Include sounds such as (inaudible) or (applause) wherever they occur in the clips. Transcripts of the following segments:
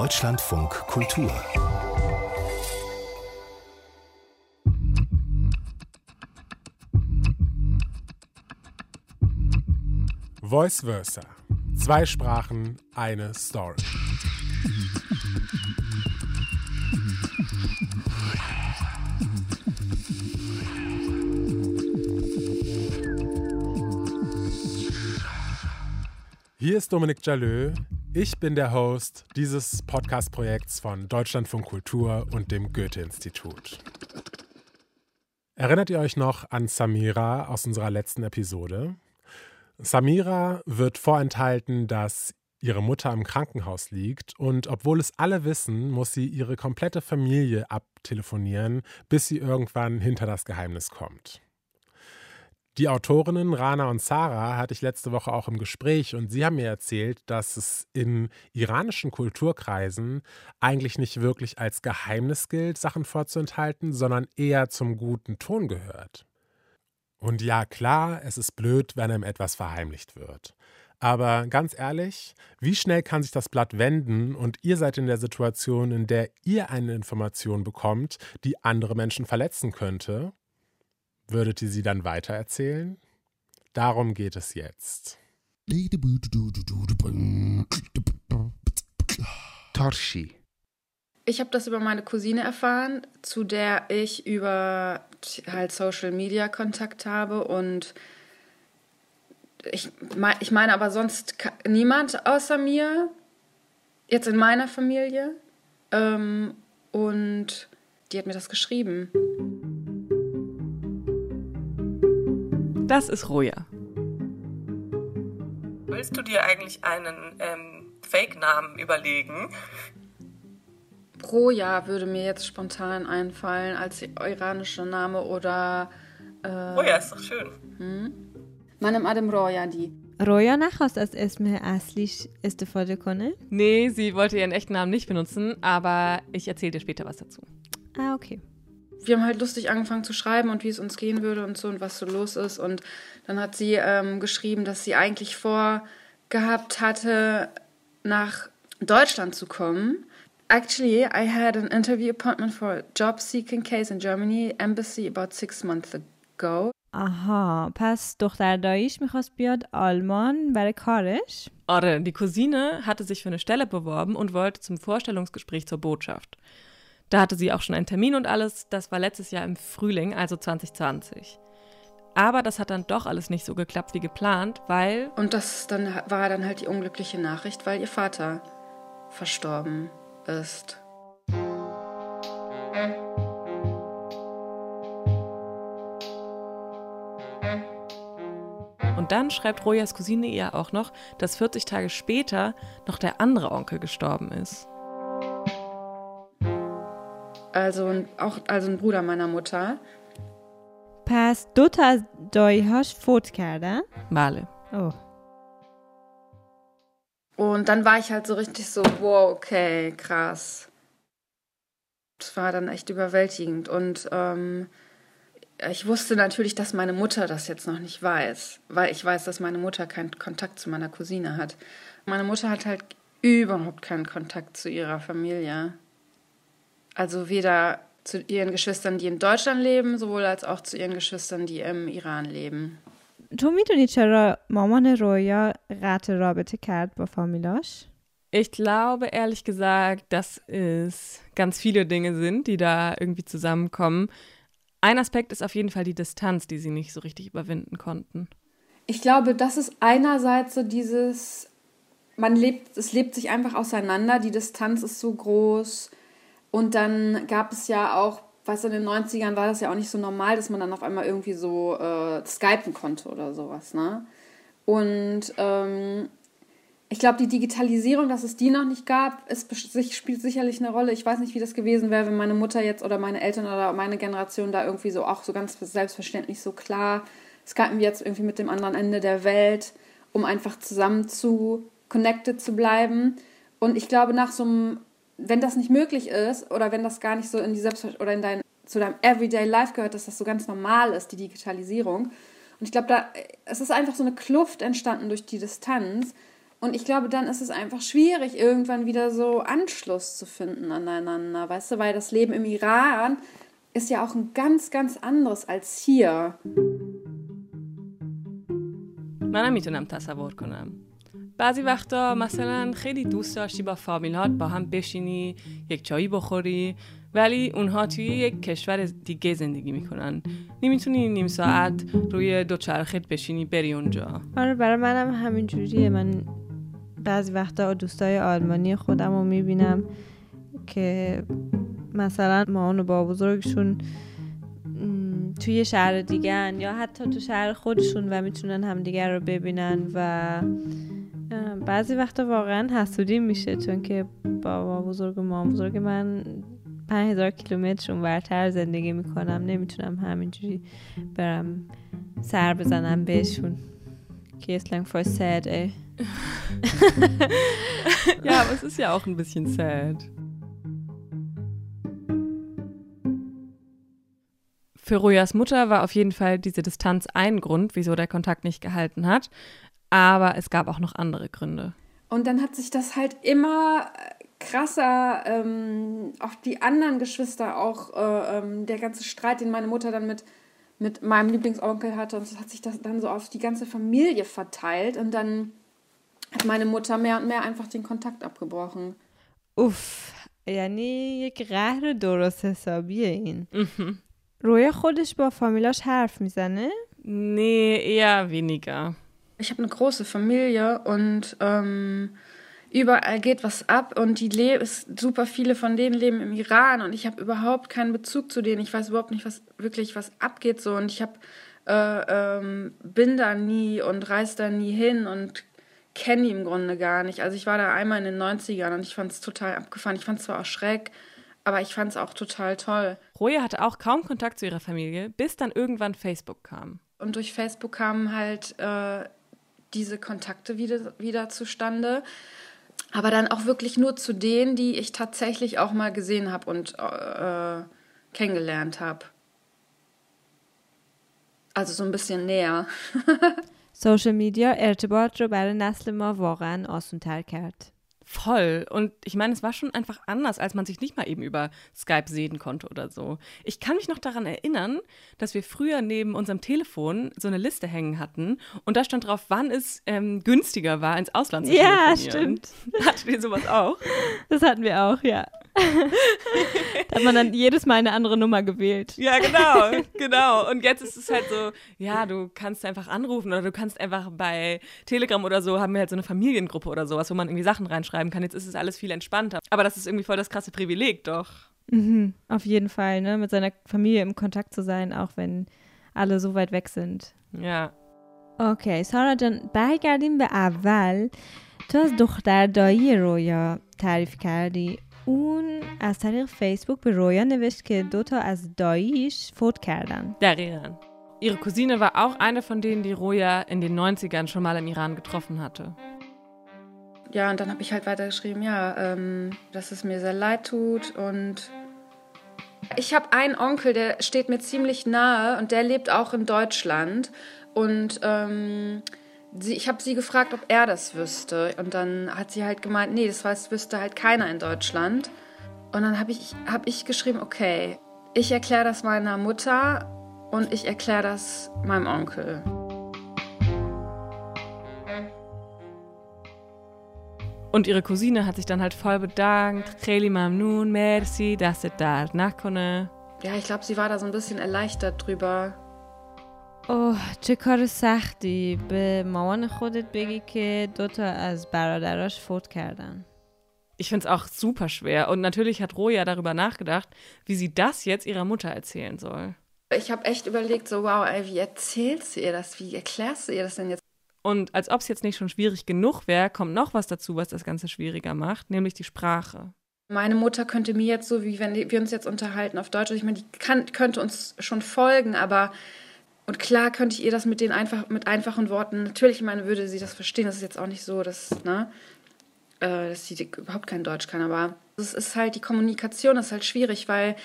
Deutschlandfunk Kultur. Voice Versa. Zwei Sprachen, eine Story. Hier ist Dominik Jalö. Ich bin der Host dieses Podcast-Projekts von Deutschlandfunk Kultur und dem Goethe-Institut. Erinnert ihr euch noch an Samira aus unserer letzten Episode? Samira wird vorenthalten, dass ihre Mutter im Krankenhaus liegt und obwohl es alle wissen, muss sie ihre komplette Familie abtelefonieren, bis sie irgendwann hinter das Geheimnis kommt. Die Autorinnen Rana und Sarah hatte ich letzte Woche auch im Gespräch und sie haben mir erzählt, dass es in iranischen Kulturkreisen eigentlich nicht wirklich als Geheimnis gilt, Sachen vorzuenthalten, sondern eher zum guten Ton gehört. Und ja, klar, es ist blöd, wenn einem etwas verheimlicht wird. Aber ganz ehrlich, wie schnell kann sich das Blatt wenden und ihr seid in der Situation, in der ihr eine Information bekommt, die andere Menschen verletzen könnte? Würdet ihr sie dann weitererzählen? Darum geht es jetzt. Torshi. Ich habe das über meine Cousine erfahren, zu der ich über halt Social Media Kontakt habe und ich, ich meine aber sonst niemand außer mir, jetzt in meiner Familie. Ähm, und die hat mir das geschrieben. Das ist Roja. Willst du dir eigentlich einen ähm, Fake-Namen überlegen? Roja würde mir jetzt spontan einfallen als iranischer Name oder. Äh, Roja ist doch schön. Hm? Meinem Adem Roja die. Roja nachhaust als Esme Aslisch Estefade Konne? Nee, sie wollte ihren echten Namen nicht benutzen, aber ich erzähle dir später was dazu. Ah, okay wir haben halt lustig angefangen zu schreiben und wie es uns gehen würde und so und was so los ist. Und dann hat sie ähm, geschrieben, dass sie eigentlich vorgehabt hatte, nach Deutschland zu kommen. Actually, I had an interview appointment for a job seeking case in Germany embassy about six months ago. Aha, پس دختر داییش میخواست بیاد آلمان برای کارش؟ آره, die Cousine hatte sich für eine Stelle beworben und wollte zum Vorstellungsgespräch zur Botschaft. Da hatte sie auch schon einen Termin und alles. Das war letztes Jahr im Frühling, also 2020. Aber das hat dann doch alles nicht so geklappt wie geplant, weil. Und das dann war dann halt die unglückliche Nachricht, weil ihr Vater verstorben ist. Und dann schreibt Rojas Cousine ihr auch noch, dass 40 Tage später noch der andere Onkel gestorben ist also auch also ein Bruder meiner Mutter. پس دو تا از داییهاش فوت کردن؟ بله. Oh. Und dann war ich halt so richtig so, wow, okay, krass. Das war dann echt überwältigend. Und ähm, ich wusste natürlich, dass meine Mutter das jetzt noch nicht weiß, weil ich weiß, dass meine Mutter keinen Kontakt zu meiner Cousine hat. Meine Mutter hat halt überhaupt keinen Kontakt zu ihrer Familie. Also weder zu ihren Geschwistern, die in Deutschland leben, sowohl als auch zu ihren Geschwistern, die im Iran leben. تو میدونی چرا مامان رویا قطع رابطه کرد با فامیلاش؟ Ich glaube ehrlich gesagt, dass es ganz viele Dinge sind, die da irgendwie zusammenkommen. Ein Aspekt ist auf jeden Fall die Distanz, die sie nicht so richtig überwinden konnten. Ich glaube, das ist einerseits so dieses, man lebt, es lebt sich einfach auseinander, die Distanz ist so groß und dann gab es ja auch, was in den 90ern war das ja auch nicht so normal, dass man dann auf einmal irgendwie so äh, skypen konnte oder sowas, ne? Und ähm, ich glaube, die Digitalisierung, dass es die noch nicht gab, ist, spielt sicherlich eine Rolle. Ich weiß nicht, wie das gewesen wäre, wenn meine Mutter jetzt oder meine Eltern oder meine Generation da irgendwie so auch so ganz selbstverständlich so klar skypen wir jetzt irgendwie mit dem anderen Ende der Welt, um einfach zusammen zu connected zu bleiben. Und ich glaube, nach so einem wenn das nicht möglich ist oder wenn das gar nicht so in die Selbst oder in dein zu deinem Everyday Life gehört, dass das so ganz normal ist, die Digitalisierung. Und ich glaube, da es ist einfach so eine Kluft entstanden durch die Distanz, Und ich glaube, dann ist es einfach schwierig, irgendwann wieder so Anschluss zu finden aneinander, weißt du, weil das Leben im Iran ist ja auch ein ganz, ganz anderes als hier. منم میتونم تصور کنم بعضی وقتا مثلا خیلی دوست داشتی با فامیلات با هم بشینی یک چایی بخوری ولی اونها توی یک کشور دیگه زندگی می‌کنن. نمی‌تونی نیم ساعت روی دوچرخت بشینی بری اونجا. آره برای منم همین جوریه. من بعضی وقتا دوستای آلمانی خودم رو می‌بینم که مثلا مامان و با بزرگشون توی شهر دیگه یا حتی تو شهر خودشون و می‌تونن همدیگر رو ببینن و بعضی وقتا واقعا حسودی میشه چون که بابا بزرگ و مامان بزرگ من 5000 کیلومتر اونورتر زندگی میکنم نمیتونم همینجوری برم سر بزنم بهشون که ist lang voll sad ey (laughs) Ja, aber es ist ja auch ein bisschen sad. Für Rojas Mutter war auf jeden Fall diese Distanz ein Grund, wieso der Kontakt nicht gehalten hat. Aber es gab auch noch andere Gründe. Und dann hat sich das halt immer äh, krasser ähm, auf die anderen Geschwister auch, äh, ähm, der ganze Streit, den meine Mutter dann mit, mit meinem Lieblingsonkel hatte, und das hat sich das dann so auf die ganze Familie verteilt. Und dann hat meine Mutter mehr und mehr einfach den Kontakt abgebrochen. اوف یعنی یک قهر درست حسابیه این رویا خودش با فامیلاش حرف میزنه Nee, eher weniger. Ich habe eine große Familie und ähm, überall geht was ab und die Le ist, super viele von denen leben im Iran und ich habe überhaupt keinen Bezug zu denen. Ich weiß überhaupt nicht, was wirklich was abgeht so und ich habe äh, ähm, bin da nie und reise da nie hin und kenne die im Grunde gar nicht. Also ich war da einmal in den 90ern und ich fand es total abgefahren. Ich fand es zwar auch schreck, aber ich fand es auch total toll. Roja hatte auch kaum Kontakt zu ihrer Familie, bis dann irgendwann Facebook kam. Und durch Facebook kamen halt äh, diese Kontakte wieder, wieder zustande. Aber dann auch wirklich nur zu denen, die ich tatsächlich auch mal gesehen habe und äh, kennengelernt habe. Also so ein bisschen näher. (laughs) سوشل میدیا ارتباط رو برای نسل ما واقعا آسونتر کرد Voll. Und ich meine, es war schon einfach anders, als man sich nicht mal eben über Skype sehen konnte oder so. Ich kann mich noch daran erinnern, dass wir früher neben unserem Telefon so eine Liste hängen hatten und da stand drauf, wann es ähm, günstiger war, ins Ausland zu Ja, telefonieren. Hattet ihr sowas auch? Das hatten wir auch, ja da (laughs) hat man dann jedes Mal eine andere Nummer gewählt. Ja, genau, (laughs) genau. Und jetzt ist es halt so, ja, du kannst einfach anrufen oder du kannst einfach bei Telegram oder so, haben wir halt so eine Familiengruppe oder sowas, wo man irgendwie Sachen reinschreiben kann. Jetzt ist es alles viel entspannter. Aber das ist irgendwie voll das krasse Privileg, doch. Mhm, auf jeden Fall, ne? Mit seiner Familie im Kontakt zu sein, auch wenn alle so weit weg sind. Ja. اوکی سارا جان برگردیم به اول تو از دختر دایی رویا تعریف کردی اون از طریق فیسبوک به رویا نوشت که دو تا از داییش فوت کردن Darian. Ihre Cousine war auch eine von denen, die Roja in den 90ern schon mal im Iran getroffen hatte. Ja, und dann habe ich halt weitergeschrieben, ja, ähm, dass es mir sehr leid tut und ich habe einen Onkel, der steht mir ziemlich nahe und der lebt auch in Deutschland und ähm, sie, ich habe sie gefragt, ob er das wüsste und dann hat sie halt gemeint, nee, das weiß, wüsste halt keiner in Deutschland und dann habe ich, hab ich geschrieben, okay, ich erkläre das meiner Mutter und ich erkläre das meinem Onkel. Und ihre Cousine hat sich dann halt voll bedankt. Kheli mamnoon, merci, dass it dard nakone. Ja, ich glaube, sie war da so ein bisschen erleichtert drüber. اوه چه کار سختی به مامان خودت بگی که دو تا از برادراش فوت کردن Ich finde es auch super schwer. Und natürlich hat Roja darüber nachgedacht, wie sie das jetzt ihrer Mutter erzählen soll. Ich habe echt überlegt, so wow, ey, wie erzählst du ihr das? Wie erklärst du ihr das denn jetzt? Und als ob es jetzt nicht schon schwierig genug wäre, kommt noch was dazu, was das Ganze schwieriger macht, nämlich die Sprache. Meine Mutter könnte mir jetzt so, wie wenn wir uns jetzt unterhalten auf Deutsch, ich meine, die kann, könnte uns schon folgen, aber und klar könnte ich ihr das mit den einfach mit einfachen Worten. Natürlich, ich meine, würde sie das verstehen. Das ist jetzt auch nicht so, dass ne, äh, dass sie überhaupt kein Deutsch kann, aber es ist halt die Kommunikation ist halt schwierig, weil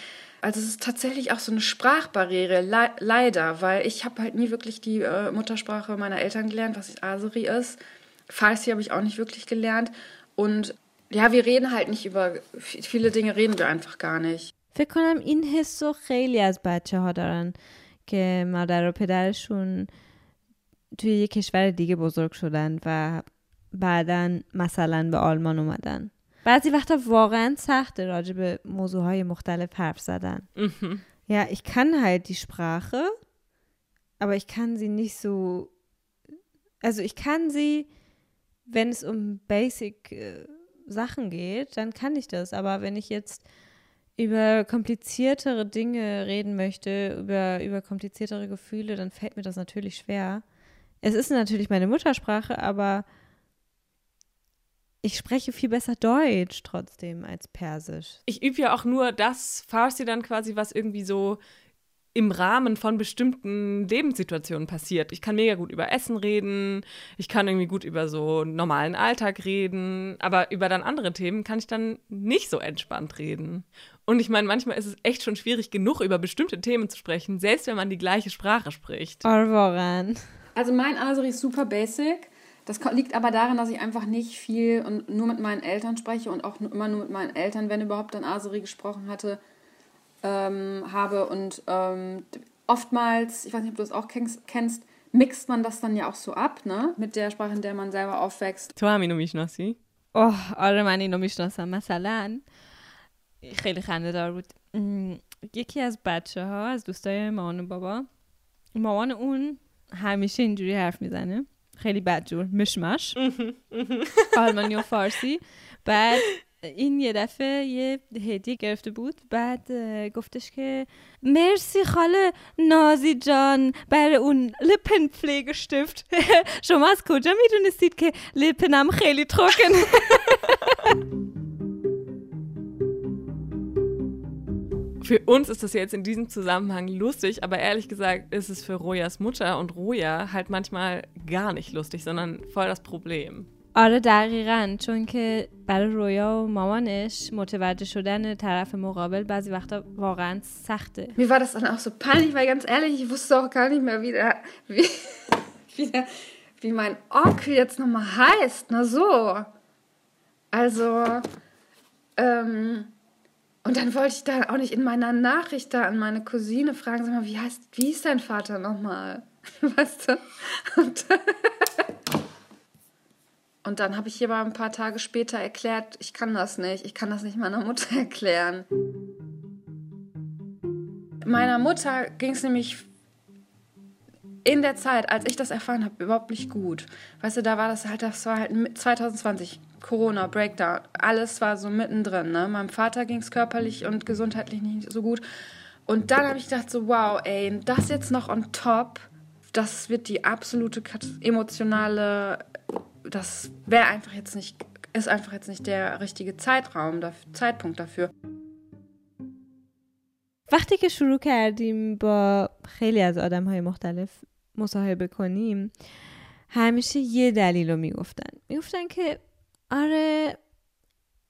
also es ist tatsächlich auch so eine Sprachbarriere, le leider, weil ich habe halt nie wirklich die äh, Muttersprache meiner Eltern gelernt, was Aseri ist. Farsi habe ich auch nicht wirklich gelernt. Und ja, wir reden halt nicht über viele Dinge, reden wir einfach gar nicht. فکر کنم این حس رو خیلی از بچه ها دارن که مادر و پدرشون توی یه کشور دیگه بزرگ شدن و بعدا مثلا به آلمان اومدن بعضی وقتا واقعا سخته راجع به موضوعهای مختلف حرف زدن Ja, ich kann halt die Sprache, aber ich kann sie nicht so. Also ich kann sie, wenn es um Basic äh, Sachen geht, dann kann ich das. Aber wenn ich jetzt über kompliziertere Dinge reden möchte, über, über kompliziertere Gefühle, dann fällt mir das natürlich schwer. Es ist natürlich meine Muttersprache, aber ich spreche viel besser Deutsch trotzdem als Persisch. Ich übe ja auch nur das Farsi dann quasi, was irgendwie so im Rahmen von bestimmten Lebenssituationen passiert. Ich kann mega gut über Essen reden, ich kann irgendwie gut über so normalen Alltag reden, aber über dann andere Themen kann ich dann nicht so entspannt reden. Und ich meine, manchmal ist es echt schon schwierig genug, über bestimmte Themen zu sprechen, selbst wenn man die gleiche Sprache spricht. Alvoran. Also mein Aseri ist super basic. Das liegt aber daran, dass ich einfach nicht viel und nur mit meinen Eltern spreche und auch immer nur mit meinen Eltern, wenn überhaupt, dann Aseri gesprochen hatte, ähm, habe. Und ähm, oftmals, ich weiß nicht, ob du das auch kennst, mixt man das dann ja auch so ab, ne? Mit der Sprache, in der man selber aufwächst. Tuami no mishnosi. Oh, oremani no mishnosa masalan. خیلی خنده دار بود یکی از بچه ها از دوستای مامان و بابا مامان اون همیشه اینجوری حرف می‌زنه. خیلی بدجور مشمش. (laughs) آلمانی و فارسی. بعد این یه دفعه یه هدیه گرفته بود. بعد گفتش که مرسی خاله نازی جان برای اون لپن پفلگشتفت (laughs) شما از کجا می‌دونستید که لپنم خیلی تروکن (laughs) Für uns ist das jetzt in diesem Zusammenhang lustig, aber ehrlich gesagt ist es für Rojas Mutter und Roja halt manchmal gar nicht lustig, sondern voll das Problem. آره دقیقا چون که برای رویا و مامانش متوجه شدن طرف مقابل بعضی وقتا واقعا سخته Mir war das dann auch so peinlich, weil ganz ehrlich, ich wusste auch gar nicht mehr, wie, der, wie, (laughs) wie, der, wie mein Onkel jetzt nochmal heißt. Na so. Also, ähm, und dann wollte ich da auch nicht in meiner Nachricht da an meine Cousine fragen, sag mal, wie heißt, wie ist dein Vater nochmal? (laughs) Weißt du? Und, (laughs) und dann habe ich hier mal ein paar Tage später erklärt, ich kann das nicht, ich kann das nicht meiner Mutter (laughs) erklären. Meiner Mutter ging es nämlich in der Zeit, als ich das erfahren habe, überhaupt nicht gut. Weißt du, da war das halt, das war halt mit 2020, Corona, Breakdown, alles war so mittendrin. Ne? Meinem Vater ging es körperlich und gesundheitlich nicht so gut. Und dann habe ich gedacht so, wow, ey, das jetzt noch on top, das wird die absolute kat- emotionale, das wäre einfach jetzt nicht, ist einfach jetzt nicht der richtige Zeitraum, daf- Zeitpunkt dafür. وقتی که شروع کردیم با خیلی از آدم های مختلف مصاحبه کنیم همیشه یه دلیل رو میگفتن میگفتن که آره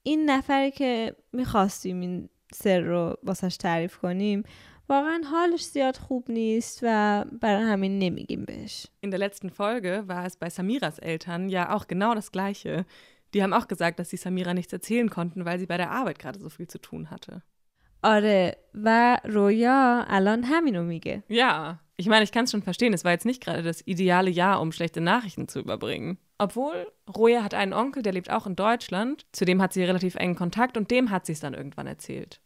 این نفری که میخواستیم این سر رو واسش تعریف کنیم واقعا حالش زیاد خوب نیست و برای همین نمیگیم بهش In der letzten Folge war es bei Samiras Eltern ja auch genau das Gleiche. Die haben auch gesagt, dass sie Samira nichts erzählen konnten, weil sie bei der Arbeit gerade so viel zu tun hatte. آره و رویا الان همینو میگه Ja, ich meine, ich kann es schon verstehen, es war jetzt nicht gerade das ideale Jahr, um schlechte Nachrichten zu überbringen. Obwohl, Roja hat einen Onkel, der lebt auch in Deutschland, zu dem hat sie relativ engen Kontakt und dem hat sie es dann irgendwann erzählt.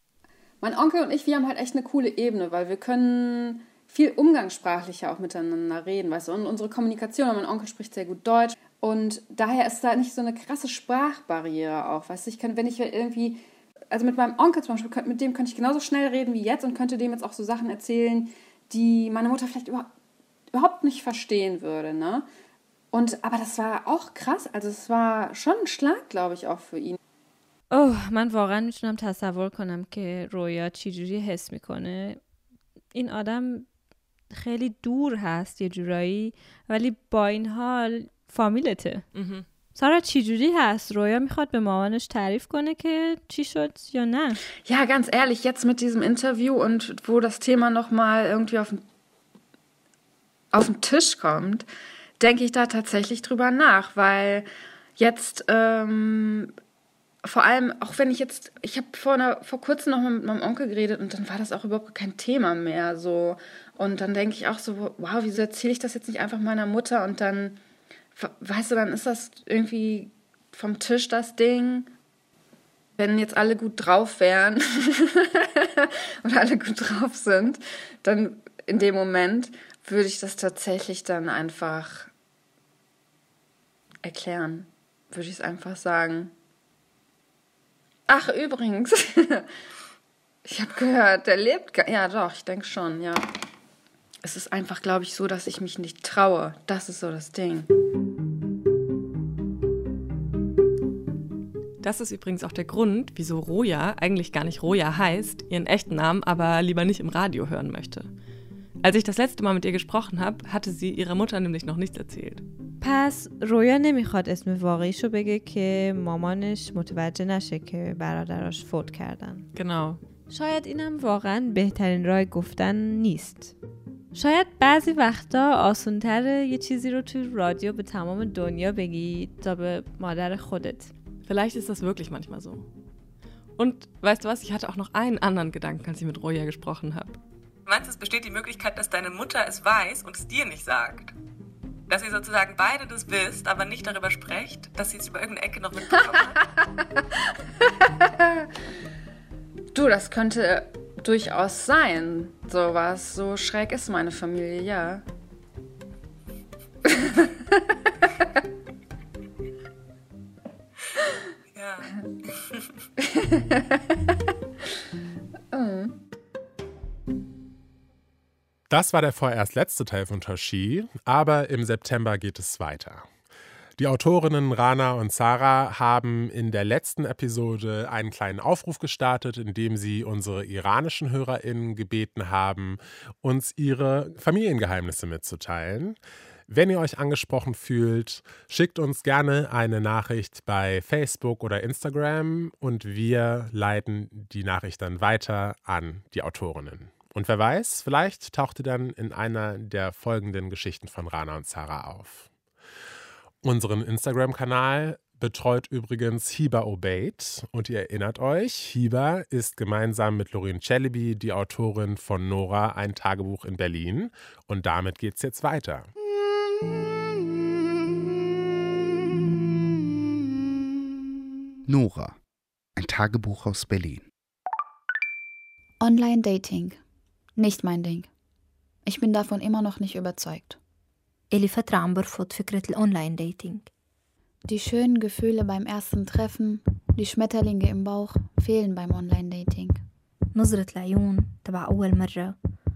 Mein Onkel und ich, wir haben halt echt eine coole Ebene, weil wir können viel umgangssprachlicher auch miteinander reden, weißt du, und unsere Kommunikation, mein Onkel spricht sehr gut Deutsch und daher ist da nicht so eine krasse Sprachbarriere auch, weißt du, ich kann, wenn ich irgendwie, also mit meinem Onkel zum Beispiel, mit dem könnte ich genauso schnell reden wie jetzt und könnte dem jetzt auch so Sachen erzählen, die meine Mutter vielleicht über, überhaupt nicht verstehen würde, ne? Und, aber das war auch krass, also es war schon ein Schlag, glaube ich, auch für ihn. اوه من واقعا میتونم تصور کنم که رویا چجوری حس میکنه این آدم خیلی دور هست یه جورایی ولی با این حال فامیلته Mhm. سارا چجوری هست رویا میخواد به مامانش تعریف کنه که چی شد یا نه Ja, ganz ehrlich, jetzt mit diesem Interview und wo das Thema nochmal irgendwie auf den, auf den Tisch kommt, denke ich da tatsächlich drüber nach, weil jetzt ähm, vor allem, auch wenn ich jetzt, ich habe vor, vor kurzem noch mal mit meinem Onkel geredet und dann war das auch überhaupt kein Thema mehr so. Und dann denke ich auch so, wow, wieso erzähle ich das jetzt nicht einfach meiner Mutter und dann, weißt du, dann ist das irgendwie vom Tisch das Ding. Wenn jetzt alle gut drauf wären (laughs) und alle gut drauf sind, dann in dem Moment würde ich das tatsächlich dann einfach erklären. Würde ich es einfach sagen. Ach, übrigens. (laughs) ich habe gehört, der lebt. Ja, doch, ich denke schon, ja Es ist einfach, glaube ich, so, dass ich mich nicht traue. Das ist so das Ding. Das ist übrigens auch der Grund, wieso Roja eigentlich gar nicht Roja heißt, ihren echten Namen aber lieber nicht im Radio hören möchte. Als ich das letzte Mal mit ihr gesprochen habe, hatte sie ihrer Mutter nämlich noch nichts erzählt. پس رویا نمیخواد اسم واقعیشو بگه که مامانش متوجه نشه که برادراش فوت کردن. Genau. شاید اینم واقعا بهترین راه گفتن نیست. شاید بعضی وقتا آسونتر یه چیزی رو توی رادیو به تمام دنیا بگی تا به مادر خودت. Vielleicht ist das wirklich manchmal so. Und weißt du was, ich hatte auch noch einen anderen Gedanken, als ich mit Roja gesprochen habe. Meinst du, es besteht die Möglichkeit, dass deine Mutter es weiß und es dir nicht sagt? Dass ihr sozusagen beide das wisst, aber nicht darüber sprecht, dass sie es über irgendeine Ecke noch mitbekommen hat? (laughs) Du, das könnte durchaus sein. Sowas. So schräg ist meine Familie, ja. ja. Das war der vorerst letzte Teil von Toshi, aber im September geht es weiter. Die Autorinnen Rana und Sarah haben in der letzten Episode einen kleinen Aufruf gestartet, in dem sie unsere iranischen HörerInnen gebeten haben, uns ihre Familiengeheimnisse mitzuteilen. Wenn ihr euch angesprochen fühlt, schickt uns gerne eine Nachricht bei Facebook oder Instagram und wir leiten die Nachricht dann weiter an die Autorinnen. Und wer weiß, vielleicht taucht ihr dann in einer der folgenden Geschichten von Rana und Sarah auf. Unseren Instagram-Kanal betreut übrigens Hiba Obeid. Und ihr erinnert euch, Hiba ist gemeinsam mit Lorin Celebi die Autorin von Nora ein Tagebuch in Berlin. Und damit geht's jetzt weiter. Nora, ein Tagebuch aus Berlin. Online-Dating. Nicht mein Ding. Ich bin davon immer noch nicht überzeugt. إلي فترة عم برفض فكرة الأونلاين ديتينج Die schönen Gefühle beim ersten Treffen, die Schmetterlinge im Bauch fehlen beim Online-Dating. نظرة العيون تبع أول مرة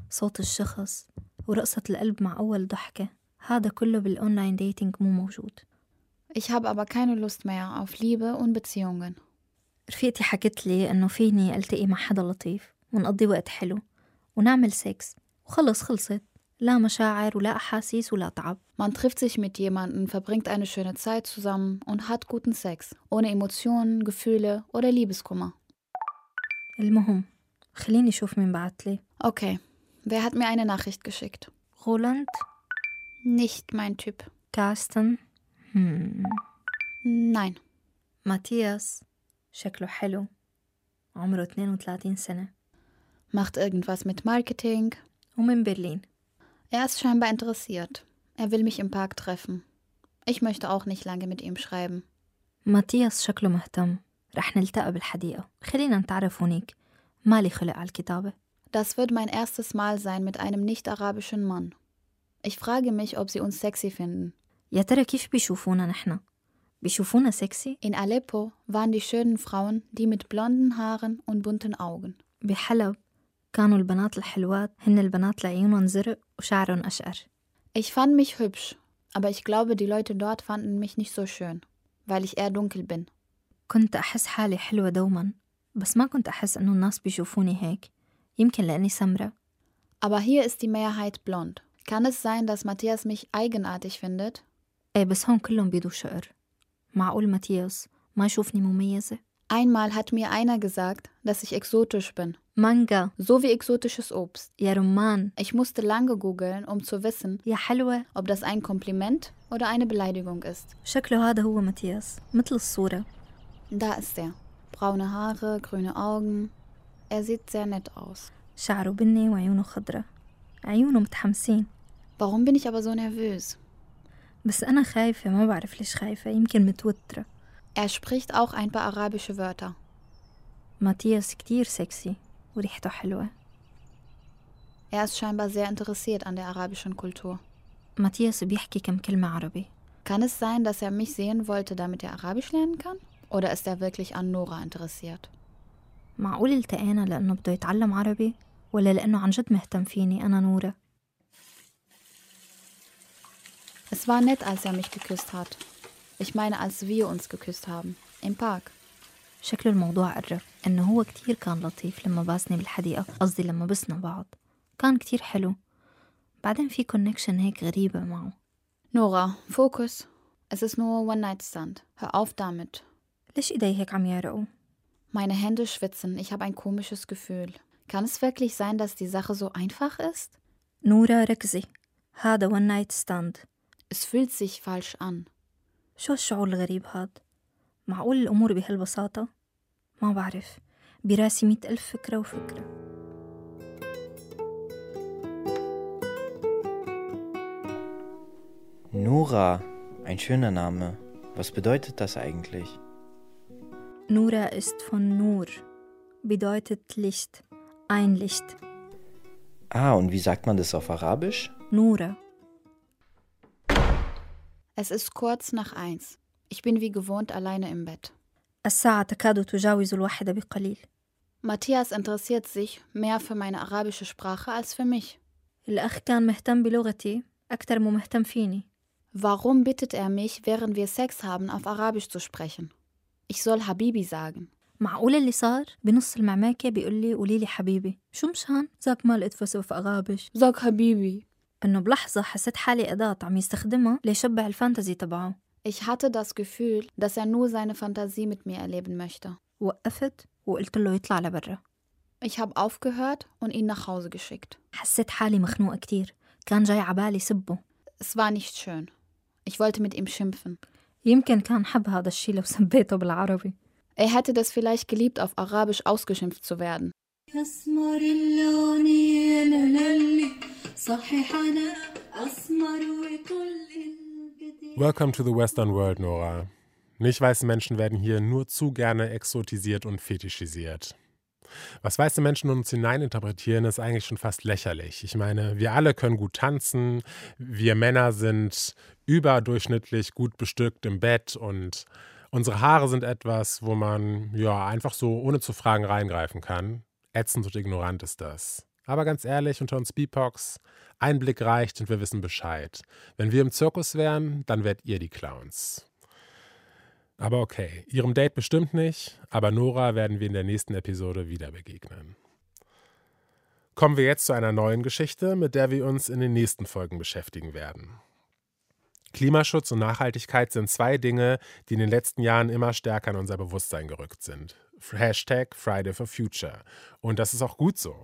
صوت الشخص ورقصة القلب مع أول ضحكة هذا كله بالأونلاين ديتينج مو موجود Ich habe aber keine Lust mehr auf Liebe und Beziehungen. رفيقتي حكت لي إنه فيني ألتقي مع حدا لطيف ونقضي وقت حلو ونعمل سكس وخلص خلصت لا مشاعر ولا أحاسيس ولا تعب Man trifft sich mit jemandem, verbringt eine schöne Zeit zusammen und hat guten Sex, ohne Emotionen, Gefühle oder Liebeskummer. المهم خليني أشوف مين بعتلي Okay, wer hat mir eine Nachricht geschickt? رولاند Nicht mein Typ. كاستن هم. Nein. ماتياس شكله حلو عمره 32 سنة Macht irgendwas mit Marketing. ومن برلين Er ist scheinbar interessiert. Er will mich im Park treffen. Ich möchte auch nicht lange mit ihm schreiben. ماتياس شكله مهتم رح نلتقى بالحديقة خلينا نتعرف هونيك مالي خلق على الكتابة Das wird mein erstes Mal sein mit einem nicht-arabischen Mann. Ich frage mich, ob sie uns sexy finden. يا ترى كيف بيشوفونا نحن؟ بيشوفونا سكسي؟ In Aleppo waren die schönen Frauen die mit blonden Haaren und bunten Augen. بحلب كانوا البنات الحلوات هن البنات اللي عيونهم زرق وشعرهم أشقر Ich fand mich hübsch, aber ich glaube, die Leute dort fanden mich nicht so schön, weil ich eher dunkel bin. كنت أحس حالي حلوة دوما بس ما كنت أحس إنه الناس بيشوفوني هيك يمكن لأني سمرة Aber hier ist die Mehrheit blond. Kann es sein, dass Matthias mich eigenartig findet? إيه بس هون كلهم بيضوا شقر معقول ماتياس ما يشوفني مميزة؟ Einmal hat mir einer gesagt, dass ich exotisch bin. مانجا So wie exotisches Obst. يا رمان Ich musste lange googeln, um zu wissen, يا حلوة ob das ein Kompliment oder eine Beleidigung ist. شكله هذا هو ماتياس مثل الصورة Da ist er. Braune Haare, grüne Augen. Er sieht sehr nett aus. شعره بني وعيونه خضرة عيونه متحمسين Warum bin ich aber so nervös? بس أنا خايفة ما بعرف ليش خايفة يمكن متوترة Er spricht auch ein paar arabische Wörter. ماتياس كتير سكسي وريحته حلوة Er ist scheinbar sehr interessiert an der arabischen Kultur. ماتياس بيحكي كم كلمة عربي Kann es sein, dass er mich sehen wollte, damit er Arabisch lernen kann? Oder ist er wirklich an Nora interessiert? معقول التقينا لأنه بده يتعلم عربي ولا لأنه عن جد مهتم فيني أنا نورة Es war nett, als er mich geküsst hat. Ich meine, als wir uns geküsst haben. Im Park. شكله الموضوع قرب إنه هو كتير كان لطيف لما باسني بالحديقة قصدي لما بسنا بعض كان كتير حلو بعدين في كونكشن هيك غريبة معه Nora, Fokus. Es ist nur One-Night-Stand. Hör auf damit. ليش إيدي هيك عم يعرقوا؟ Meine Hände schwitzen. Ich habe ein komisches Gefühl. Kann es wirklich sein, dass die Sache so einfach ist? نورة ركزي هذا ون نايت ستاند Es fühlt sich falsch an. شو الشعور الغريب هاد؟ معقول الأمور بهالبساطة؟ ما بعرف براسي مئة ألف فكرة وفكرة Nora, ein schöner Name. Was bedeutet das eigentlich? Nura ist von Nur, bedeutet Licht, ein Licht. Ah, und wie sagt man das auf Arabisch? Nura, Es ist kurz nach eins. Ich bin wie gewohnt alleine im Bett. الساعة تكاد تجاوز الواحدة بقليل Matthias interessiert sich mehr für meine arabische Sprache als für mich. الأخ كان مهتم بلغتي أكثر مو مهتم فيني Warum bittet er mich, während wir Sex haben, auf Arabisch zu sprechen? Ich soll Habibi sagen. معقول اللي صار بنص المعماكة بيقول لي قولي لي حبيبي شو مشان زاك ما لقيت في أغابش Sag Habibi. إنه بلحظة حسيت حالي أداة عم يستخدمها ليشبع الفانتزي تبعه Ich hatte das Gefühl, dass er nur seine Fantasie mit mir erleben möchte. وقفت وقلت له يطلع لبرا Ich habe aufgehört und ihn nach Hause geschickt. حسيت حالي مخنوقة كتير كان جاي عبالي سبه Es war nicht schön. Ich wollte mit ihm schimpfen. يمكن كان حب هذا الشي لو سبيته بالعربي Er hätte das vielleicht geliebt, auf Arabisch ausgeschimpft zu werden. Welcome to the Western World, Nora. Nicht weiße Menschen werden hier nur zu gerne exotisiert und fetischisiert. Was weiße Menschen uns hineininterpretieren, ist eigentlich schon fast lächerlich. Ich meine, wir alle können gut tanzen, wir Männer sind überdurchschnittlich gut bestückt im Bett und unsere Haare sind etwas, wo man ja einfach so ohne zu fragen reingreifen kann. Ätzend und ignorant ist das. Aber ganz ehrlich, unter uns Beepox, ein Blick reicht und wir wissen Bescheid. Wenn wir im Zirkus wären, dann wärt ihr die Clowns. Aber okay, ihrem Date bestimmt nicht, aber Nora werden wir in der nächsten Episode wieder begegnen. Kommen wir jetzt zu einer neuen Geschichte, mit der wir uns in den nächsten Folgen beschäftigen werden. Klimaschutz und Nachhaltigkeit sind zwei Dinge, die in den letzten Jahren immer stärker in unser Bewusstsein gerückt sind. Hashtag Friday for Future. Und das ist auch gut so.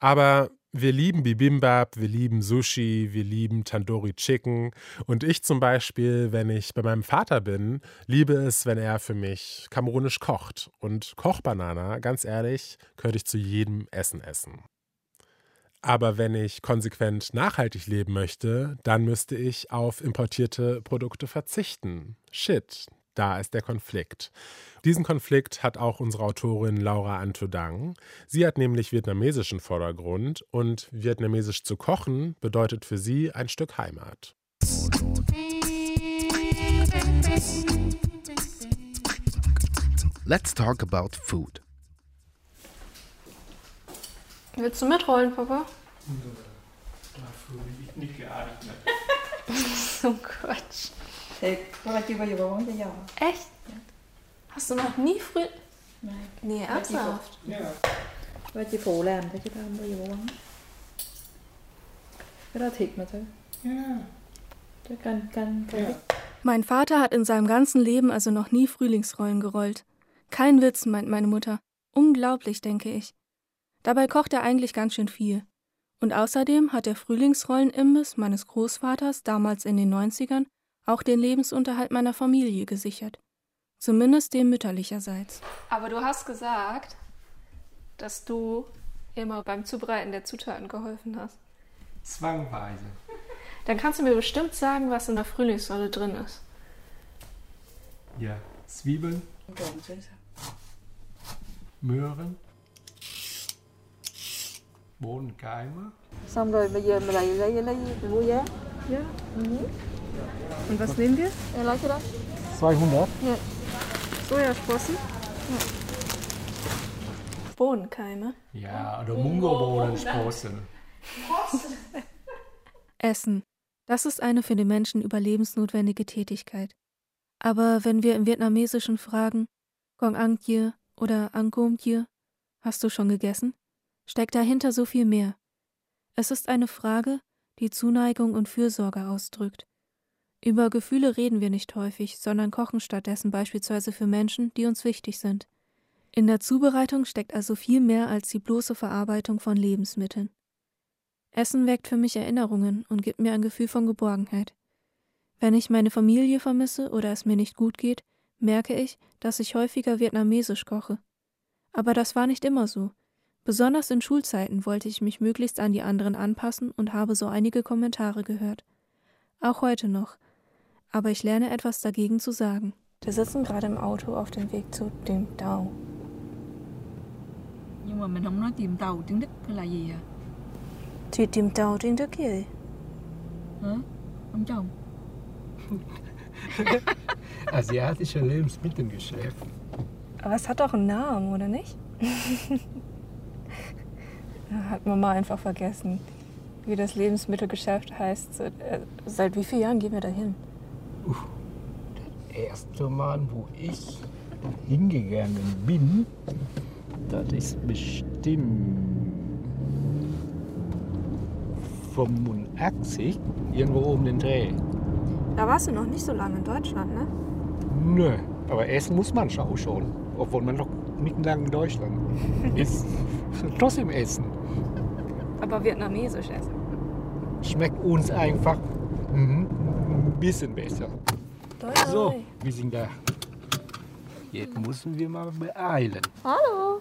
Aber wir lieben Bibimbap, wir lieben Sushi, wir lieben Tandoori Chicken. Und ich zum Beispiel, wenn ich bei meinem Vater bin, liebe es, wenn er für mich kamerunisch kocht. Und Kochbanana, ganz ehrlich, könnte ich zu jedem Essen essen. Aber wenn ich konsequent nachhaltig leben möchte, dann müsste ich auf importierte Produkte verzichten. Shit, da ist der Konflikt. Diesen Konflikt hat auch unsere Autorin Laura Antodang. Sie hat nämlich vietnamesischen Vordergrund und vietnamesisch zu kochen bedeutet für sie ein Stück Heimat. Let's talk about food. Willst du mitrollen, Papa? (laughs) so Quatsch. Echt? Hast du noch nie früh... Nee, ernsthaft? Làm cho chứ tao không bao giờ mua bánh Cái đó thiệt mà thôi Cái canh canh canh Mein Vater hat in seinem ganzen Leben also noch nie Frühlingsrollen gerollt. Kein Witz, meint meine Mutter. Unglaublich, denke ich. Dabei kocht er eigentlich ganz schön viel. Und außerdem hat der Frühlingsrollenimbiss meines Großvaters damals in den 90ern auch den Lebensunterhalt meiner Familie gesichert. Zumindest dem mütterlicherseits. Aber du hast gesagt, dass du immer beim Zubereiten der Zutaten geholfen hast. Zwangweise. Dann kannst du mir bestimmt sagen, was in der Frühlingsrolle drin ist. Ja, Zwiebeln, Möhren, Bohnenkeimer. Xong rồi bây giờ mình lại lấy lấy mua giá. Ja. Und was nehmen wir? Cái đó. 200. Ja. Sojasprossen. Ja. Bohnenkeime. Ja, oder Mungobohnensprossen. (laughs) Essen. Das ist eine für den Menschen überlebensnotwendige Tätigkeit. Aber wenn wir im Vietnamesischen fragen, Gong Ang Thie oder Ang Kom Thie, hast du schon gegessen? Steckt dahinter so viel mehr. Es ist eine Frage, die Zuneigung und Fürsorge ausdrückt. Über Gefühle reden wir nicht häufig, sondern kochen stattdessen beispielsweise für Menschen, die uns wichtig sind. In der Zubereitung steckt also viel mehr als die bloße Verarbeitung von Lebensmitteln. Essen weckt für mich Erinnerungen und gibt mir ein Gefühl von Geborgenheit. Wenn ich meine Familie vermisse oder es mir nicht gut geht, merke ich, dass ich häufiger vietnamesisch koche. Aber das war nicht immer so. Besonders in Schulzeiten wollte ich mich möglichst an die anderen anpassen und habe so einige Kommentare gehört. Auch heute noch. Aber ich lerne etwas dagegen zu sagen. Wir sitzen gerade im Auto auf dem Weg zu dem Dao. Nhưng mà mình không nói tìm tàu tiếng Đức hay là gì à? Thì tìm Dao tiếng Đức gì? Hä? Ông chồng? (laughs) Asiatische Lebensmittelgeschäft. Aber es hat doch einen Namen, oder nicht? (laughs) hat Mama einfach vergessen, wie das Lebensmittelgeschäft heißt. Äh, Seit wie vielen Jahren gehen wir da hin? Erste Mal, wo ich hingegangen bin, das ist bestimmt 85, irgendwo um den Dreh. Da warst du noch nicht so lange in Deutschland, ne? Nö, aber essen muss man auch schon, obwohl man noch lange in Deutschland (laughs) ist. Trotzdem essen. Aber vietnamesisch essen. Schmeckt uns einfach mhm, bisschen besser. So, wir sind da. Jetzt müssen wir mal beeilen. Alo.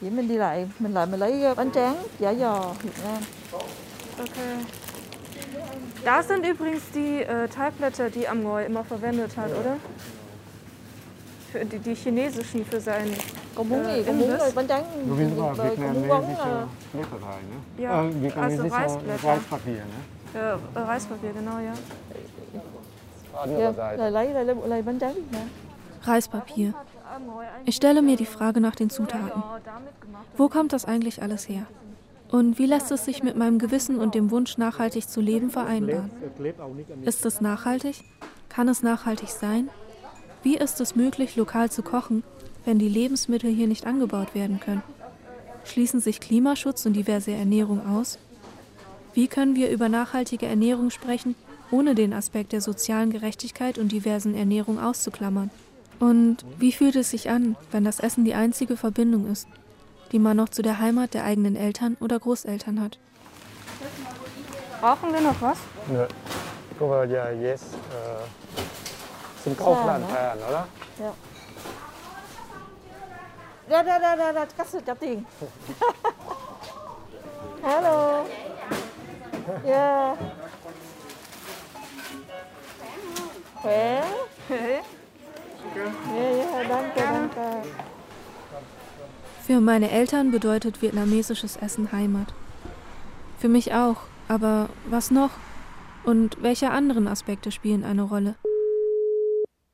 Vậy mình đi lại, mình lại mình lấy bánh tráng, giò Việt Nam. Okay. Das sind übrigens die äh, Teigblätter, die Amgoy immer verwendet hat, oder? Für die, die chinesischen für seinen Còn muốn äh, gì? Con muốn Imbiss. bánh tráng Việt mal Nam, muốn bóng äh, Reispapier, genau, ja. Andere dạ, Seite. lại lấy, lấy, lấy, lấy bánh tráng Việt Nam. Reispapier. Ich stelle mir die Frage nach den Zutaten. Wo kommt das eigentlich alles her? Und wie lässt es sich mit meinem Gewissen und dem Wunsch, nachhaltig zu leben, vereinbaren? Ist es nachhaltig? Kann es nachhaltig sein? Wie ist es möglich, lokal zu kochen, wenn die Lebensmittel hier nicht angebaut werden können? Schließen sich Klimaschutz und diverse Ernährung aus? Wie können wir über nachhaltige Ernährung sprechen, ohne den Aspekt der sozialen Gerechtigkeit und diversen Ernährung auszuklammern? Und wie fühlt es sich an, wenn das Essen die einzige Verbindung ist, die man noch zu der Heimat der eigenen Eltern oder Großeltern hat? Brauchen wir noch was? Nö. Guck mal, ja, jetzt äh, zum Kaufland fahren, oder? Dạ. Ra ra ra ra ra cắt sự Yeah. Khỏe. Yeah, yeah, danke, danke. Für meine Eltern bedeutet vietnamesisches Essen Heimat. Für mich auch, aber was noch? Und welche anderen Aspekte spielen eine Rolle?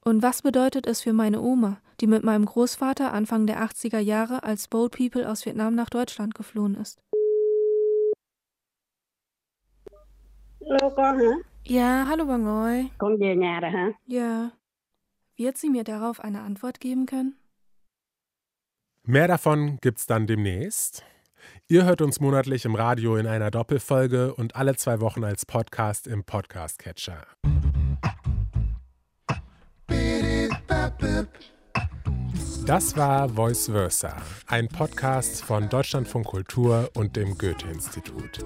Und was bedeutet es für meine Oma, die mit meinem Großvater Anfang der 80er Jahre als Boat People aus Vietnam nach Deutschland geflohen ist? Lô con hả? Ja, hallo Bangoy. Con về nhà rồi hả? Ja. Wird sie mir darauf eine Antwort geben können? Mehr davon gibt's dann demnächst. Ihr hört uns monatlich im Radio in einer Doppelfolge und alle zwei Wochen als Podcast im Podcast-Catcher. Das war Voice Versa, ein Podcast von Deutschlandfunk Kultur und dem Goethe-Institut.